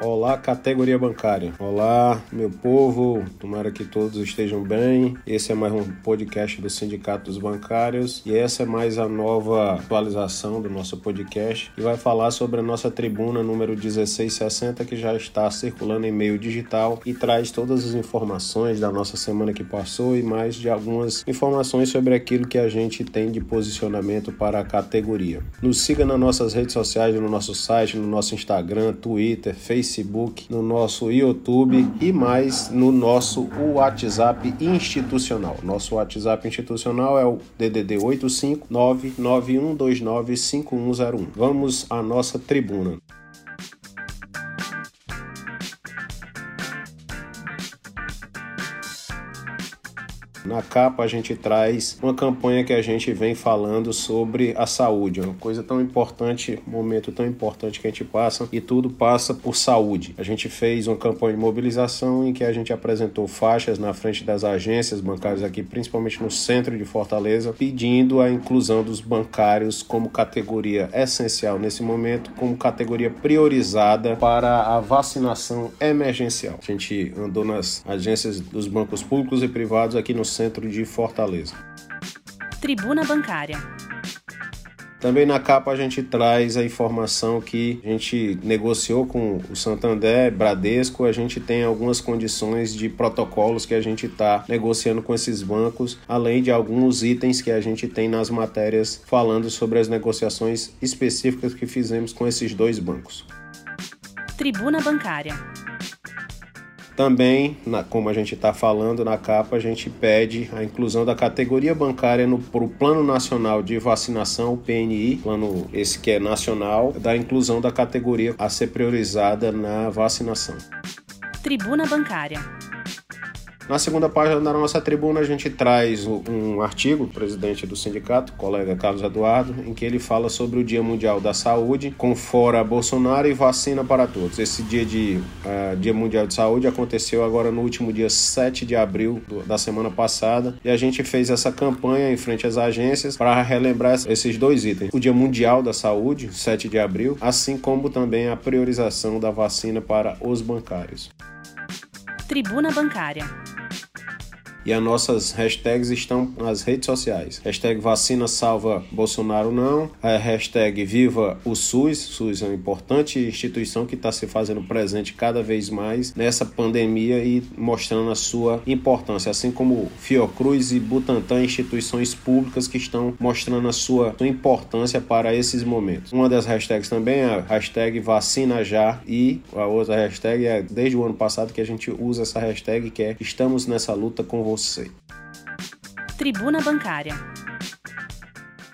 Olá, categoria bancária. Olá, meu povo. Tomara que todos estejam bem. Esse é mais um podcast do Sindicato dos Bancários e essa é mais a nova atualização do nosso podcast que vai falar sobre a nossa tribuna número 1660 que já está circulando em meio digital e traz todas as informações da nossa semana que passou e mais de algumas informações sobre aquilo que a gente tem de posicionamento para a categoria. Nos siga nas nossas redes sociais, no nosso site, no nosso Instagram, Twitter, Facebook Facebook, no nosso YouTube e mais no nosso WhatsApp institucional. Nosso WhatsApp institucional é o DDD 85991295101. Vamos à nossa tribuna. Na capa a gente traz uma campanha que a gente vem falando sobre a saúde, uma coisa tão importante, um momento tão importante que a gente passa e tudo passa por saúde. A gente fez uma campanha de mobilização em que a gente apresentou faixas na frente das agências bancárias aqui, principalmente no centro de Fortaleza, pedindo a inclusão dos bancários como categoria essencial nesse momento, como categoria priorizada para a vacinação emergencial. A gente andou nas agências dos bancos públicos e privados aqui no centro de Fortaleza. Tribuna Bancária. Também na capa a gente traz a informação que a gente negociou com o Santander, Bradesco, a gente tem algumas condições de protocolos que a gente está negociando com esses bancos, além de alguns itens que a gente tem nas matérias falando sobre as negociações específicas que fizemos com esses dois bancos. Tribuna Bancária. Também, na, como a gente está falando na capa, a gente pede a inclusão da categoria bancária no pro Plano Nacional de Vacinação, o PNI, plano esse que é nacional, da inclusão da categoria a ser priorizada na vacinação. Tribuna Bancária. Na segunda página da nossa tribuna, a gente traz um artigo do presidente do sindicato, colega Carlos Eduardo, em que ele fala sobre o Dia Mundial da Saúde, com fora Bolsonaro e vacina para todos. Esse dia de uh, Dia Mundial de Saúde aconteceu agora no último dia 7 de abril do, da semana passada, e a gente fez essa campanha em frente às agências para relembrar esses dois itens: o Dia Mundial da Saúde, 7 de abril, assim como também a priorização da vacina para os bancários. Tribuna Bancária e as nossas hashtags estão nas redes sociais. Hashtag vacina salva Bolsonaro não, a hashtag viva o SUS, SUS é uma importante instituição que está se fazendo presente cada vez mais nessa pandemia e mostrando a sua importância, assim como Fiocruz e Butantan, instituições públicas que estão mostrando a sua, sua importância para esses momentos. Uma das hashtags também é a hashtag vacina já e a outra hashtag é desde o ano passado que a gente usa essa hashtag que é estamos nessa luta com você. Tribuna Bancária.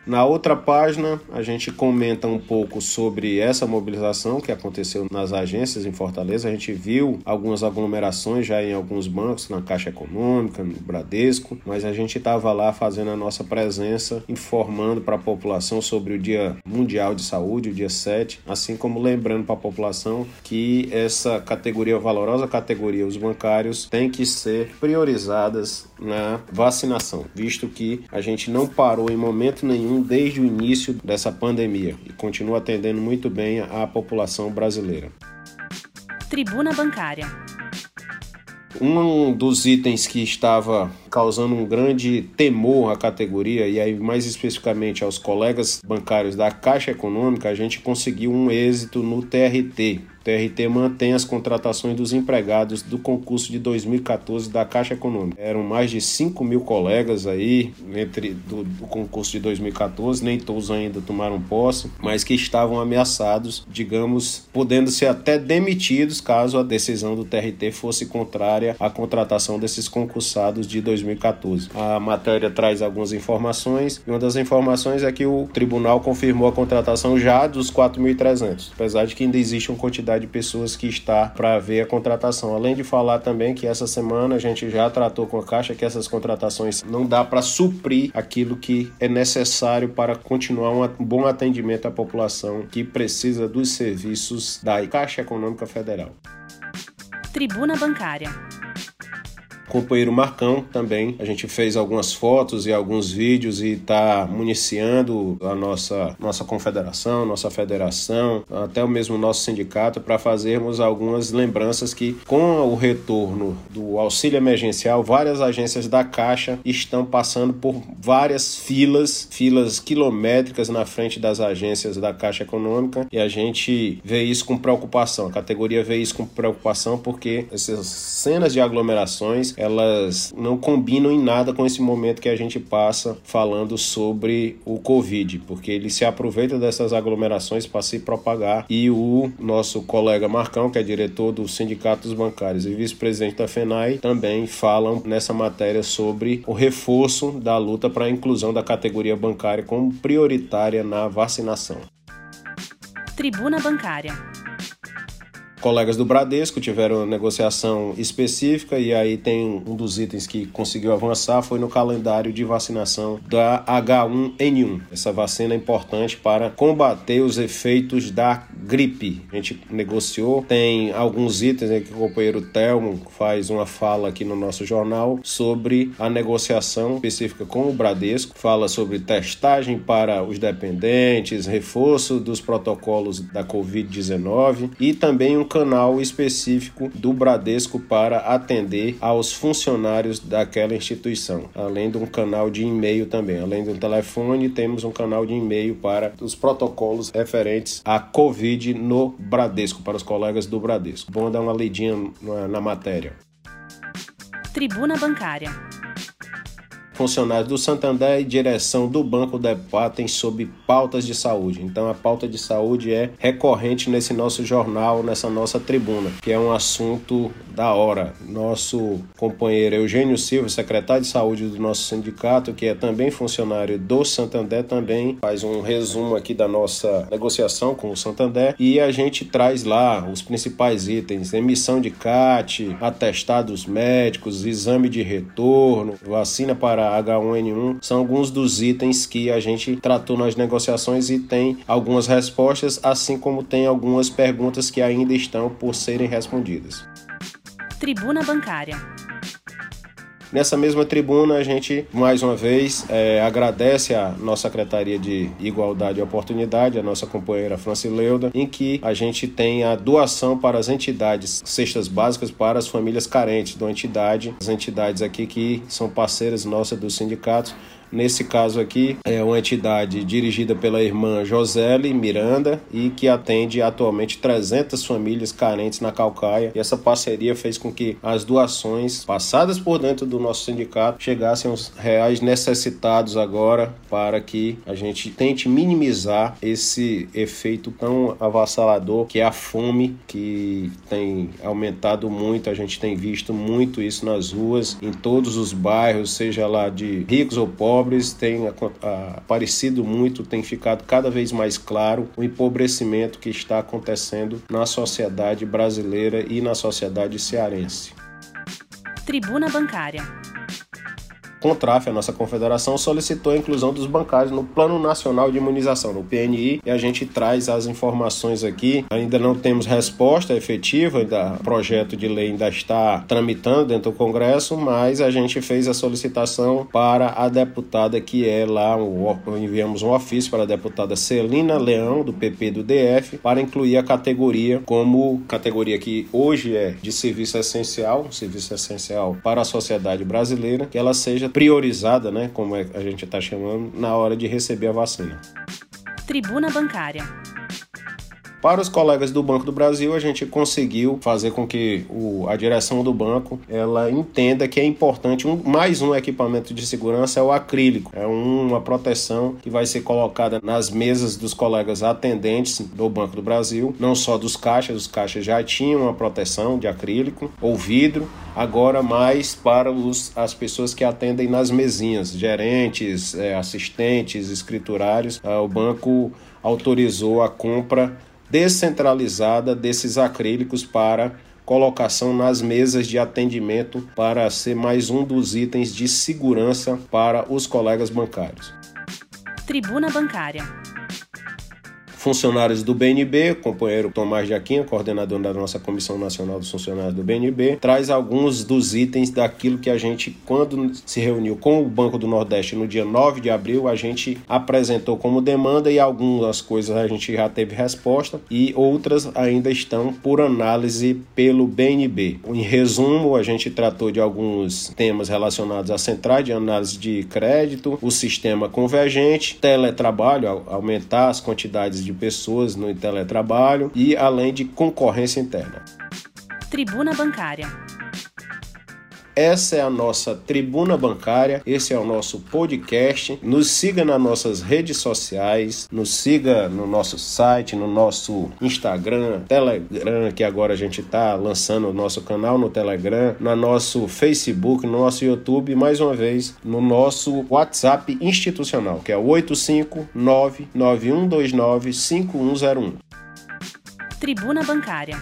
Na outra página, a gente comenta um pouco sobre essa mobilização que aconteceu nas agências em Fortaleza. A gente viu algumas aglomerações já em alguns bancos, na Caixa Econômica, no Bradesco, mas a gente estava lá fazendo a nossa presença, informando para a população sobre o Dia Mundial de Saúde, o dia 7, assim como lembrando para a população que essa categoria valorosa, categoria os bancários, tem que ser priorizadas na vacinação, visto que a gente não parou em momento nenhum desde o início dessa pandemia e continua atendendo muito bem a população brasileira. Tribuna Bancária. Um dos itens que estava causando um grande temor à categoria, e aí mais especificamente aos colegas bancários da Caixa Econômica, a gente conseguiu um êxito no TRT, TRT mantém as contratações dos empregados do concurso de 2014 da Caixa Econômica. Eram mais de 5 mil colegas aí entre do, do, concurso de 2014, nem todos ainda tomaram posse, mas que estavam ameaçados, digamos, podendo ser até demitidos caso a decisão do TRT fosse contrária à contratação desses concursados de 2014. A matéria traz algumas informações e uma das informações é que o tribunal confirmou a contratação já dos 4.300, apesar de que ainda existe uma quantidade quantidade de pessoas que está para ver a contratação. Além de falar também que essa semana a gente já tratou com a Caixa que essas contratações não dá para suprir aquilo que é necessário para continuar um bom atendimento à população que precisa dos serviços da Caixa Econômica Federal. Tribuna Bancária. Companheiro Marcão também. A gente fez algumas fotos e alguns vídeos e está municiando a nossa, nossa confederação, nossa federação, até o mesmo nosso sindicato para fazermos algumas lembranças que, com o retorno do auxílio emergencial, várias agências da Caixa estão passando por várias filas, filas quilométricas na frente das agências da Caixa Econômica e a gente vê isso com preocupação. A categoria vê isso com preocupação porque essas cenas de aglomerações elas não combinam em nada com esse momento que a gente passa falando sobre o Covid, porque ele se aproveita dessas aglomerações para se propagar e o nosso colega Marcão, que é diretor do Sindicato dos Bancários e vice-presidente da FENAI, também falam nessa matéria sobre o reforço da luta para a inclusão da categoria bancária como prioritária na vacinação. Tribuna Bancária colegas do Bradesco tiveram negociação específica e aí tem um dos itens que conseguiu avançar foi no calendário de vacinação da H1N1. Essa vacina é importante para combater os efeitos da gripe. A gente negociou, tem alguns itens aí que o companheiro Telmo faz uma fala aqui no nosso jornal sobre a negociação específica com o Bradesco, fala sobre testagem para os dependentes, reforço dos protocolos da Covid-19 e também um canal específico do Bradesco para atender aos funcionários daquela instituição, além de um canal de e-mail também. Além do telefone, temos um canal de e-mail para os protocolos referentes à Covid no Bradesco, para os colegas do Bradesco. Bom dar uma lidinha na, na matéria. Tribuna Bancária funcionários do Santander e direção do banco debatem sobre pautas de saúde. Então a pauta de saúde é recorrente nesse nosso jornal, nessa nossa tribuna, que é um assunto da hora. Nosso companheiro Eugênio Silva, secretário de saúde do nosso sindicato, que é também funcionário do Santander, também faz um resumo aqui da nossa negociação com o Santander e a gente traz lá os principais itens: emissão de CAT, atestados médicos, exame de retorno, vacina para H1N1 são alguns dos itens que a gente tratou nas negociações e tem algumas respostas, assim como tem algumas perguntas que ainda estão por serem respondidas. Tribuna Bancária. Nessa mesma tribuna, a gente, mais uma vez, é, agradece a nossa Secretaria de Igualdade e Oportunidade, a nossa companheira Francileuda, em que a gente tem a doação para as entidades, cestas básicas para as famílias carentes da entidade, as entidades aqui que são parceiras nossas dos sindicatos, Nesse caso aqui, é uma entidade dirigida pela irmã Josele Miranda e que atende atualmente 300 famílias carentes na Calcaia. E essa parceria fez com que as doações passadas por dentro do nosso sindicato chegassem aos reais necessitados agora para que a gente tente minimizar esse efeito tão avassalador que é a fome que tem aumentado muito. A gente tem visto muito isso nas ruas, em todos os bairros, seja lá de ricos ou pobres pobres tem aparecido muito, tem ficado cada vez mais claro o empobrecimento que está acontecendo na sociedade brasileira e na sociedade cearense. Tribuna Bancária. Contraf, a nossa confederação, solicitou a inclusão dos bancários no Plano Nacional de Imunização, no PNI, e a gente traz as informações aqui. Ainda não temos resposta efetiva, ainda, o projeto de lei ainda está tramitando dentro do Congresso, mas a gente fez a solicitação para a deputada que é lá, enviamos um ofício para a deputada Celina Leão, do PP do DF, para incluir a categoria como categoria que hoje é de serviço essencial, serviço essencial para a sociedade brasileira, que ela seja priorizada, né, como é, a gente está chamando, na hora de receber a vacina. Tribuna Bancária. Para os colegas do Banco do Brasil, a gente conseguiu fazer com que o, a direção do banco ela entenda que é importante um, mais um equipamento de segurança é o acrílico. É um, uma proteção que vai ser colocada nas mesas dos colegas atendentes do Banco do Brasil, não só dos caixas, os caixas já tinham uma proteção de acrílico ou vidro, agora mais para os, as pessoas que atendem nas mesinhas, gerentes, é, assistentes, escriturários. Ah, o banco autorizou a compra descentralizada desses acrílicos para colocação nas mesas de atendimento para ser mais um dos itens de segurança para os colegas bancários. Tribuna Bancária funcionários do BNB, companheiro Tomás Jaquinha, coordenador da nossa Comissão Nacional dos Funcionários do BNB, traz alguns dos itens daquilo que a gente, quando se reuniu com o Banco do Nordeste no dia 9 de abril, a gente apresentou como demanda e algumas coisas a gente já teve resposta e outras ainda estão por análise pelo BNB. Em resumo, a gente tratou de alguns temas relacionados à centrais de análise de crédito, o sistema convergente, teletrabalho, aumentar as quantidades de pessoas no teletrabalho e além de concorrência interna. Tribuna Bancária. Essa é a nossa tribuna bancária, esse é o nosso podcast. Nos siga nas nossas redes sociais, nos siga no nosso site, no nosso Instagram, Telegram, que agora a gente está lançando o nosso canal no Telegram, no nosso Facebook, no nosso YouTube, mais uma vez no nosso WhatsApp institucional, que é o 85991295101. Tribuna Bancária.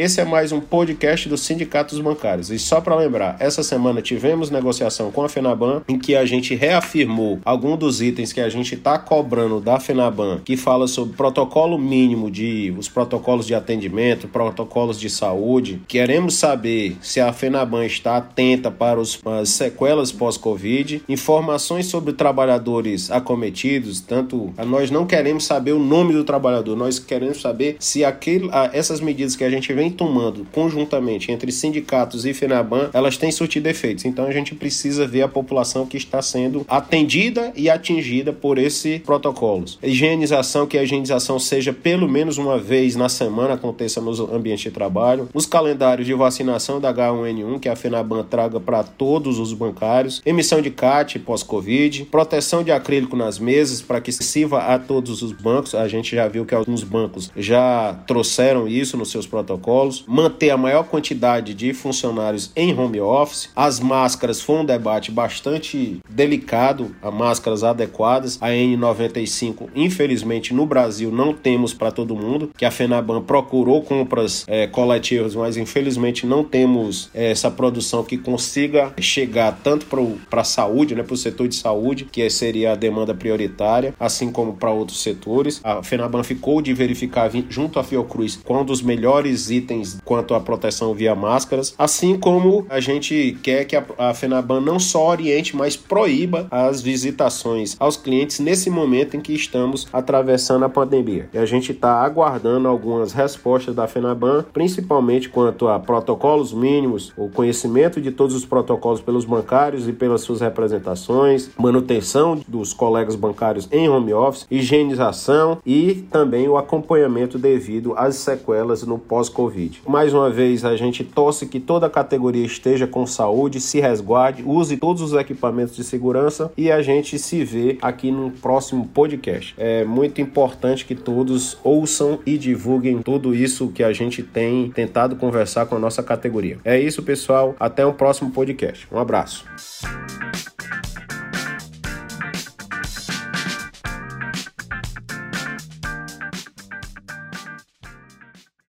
Esse é mais um podcast dos sindicatos bancários. E só para lembrar, essa semana tivemos negociação com a FENABAN em que a gente reafirmou algum dos itens que a gente está cobrando da FENABAN, que fala sobre protocolo mínimo de os protocolos de atendimento, protocolos de saúde. Queremos saber se a FENABAN está atenta para os, as sequelas pós-Covid, informações sobre trabalhadores acometidos, tanto nós não queremos saber o nome do trabalhador, nós queremos saber se aquele, essas medidas que a gente vem tomando conjuntamente entre sindicatos e FENABAN, elas têm surtido efeitos. Então a gente precisa ver a população que está sendo atendida e atingida por esses protocolos. Higienização, que a higienização seja pelo menos uma vez na semana, aconteça nos ambientes de trabalho. Os calendários de vacinação da H1N1, que a FENABAN traga para todos os bancários. Emissão de CAT pós-Covid. Proteção de acrílico nas mesas para que sirva a todos os bancos. A gente já viu que alguns bancos já trouxeram isso nos seus protocolos protocolos, manter a maior quantidade de funcionários em home office. As máscaras foi um debate bastante delicado, as máscaras adequadas. A N95, infelizmente, no Brasil não temos para todo mundo, que a FENABAN procurou compras é, coletivas, mas infelizmente não temos é, essa produção que consiga chegar tanto para a saúde, né, para o setor de saúde, que seria a demanda prioritária, assim como para outros setores. A FENABAN ficou de verificar junto à Fiocruz qual um dos melhores itens itens quanto à proteção via máscaras, assim como a gente quer que a, a FENABAN não só oriente, mas proíba as visitações aos clientes nesse momento em que estamos atravessando a pandemia. E a gente está aguardando algumas respostas da FENABAN, principalmente quanto a protocolos mínimos, o conhecimento de todos os protocolos pelos bancários e pelas suas representações, manutenção dos colegas bancários em home office, higienização e também o acompanhamento devido às sequelas no pós-Covid. Covid. Mais uma vez, a gente torce que toda a categoria esteja com saúde, se resguarde, use todos os equipamentos de segurança e a gente se vê aqui no próximo podcast. É muito importante que todos ouçam e divulguem tudo isso que a gente tem tentado conversar com a nossa categoria. É isso, pessoal. Até o próximo podcast. Um abraço.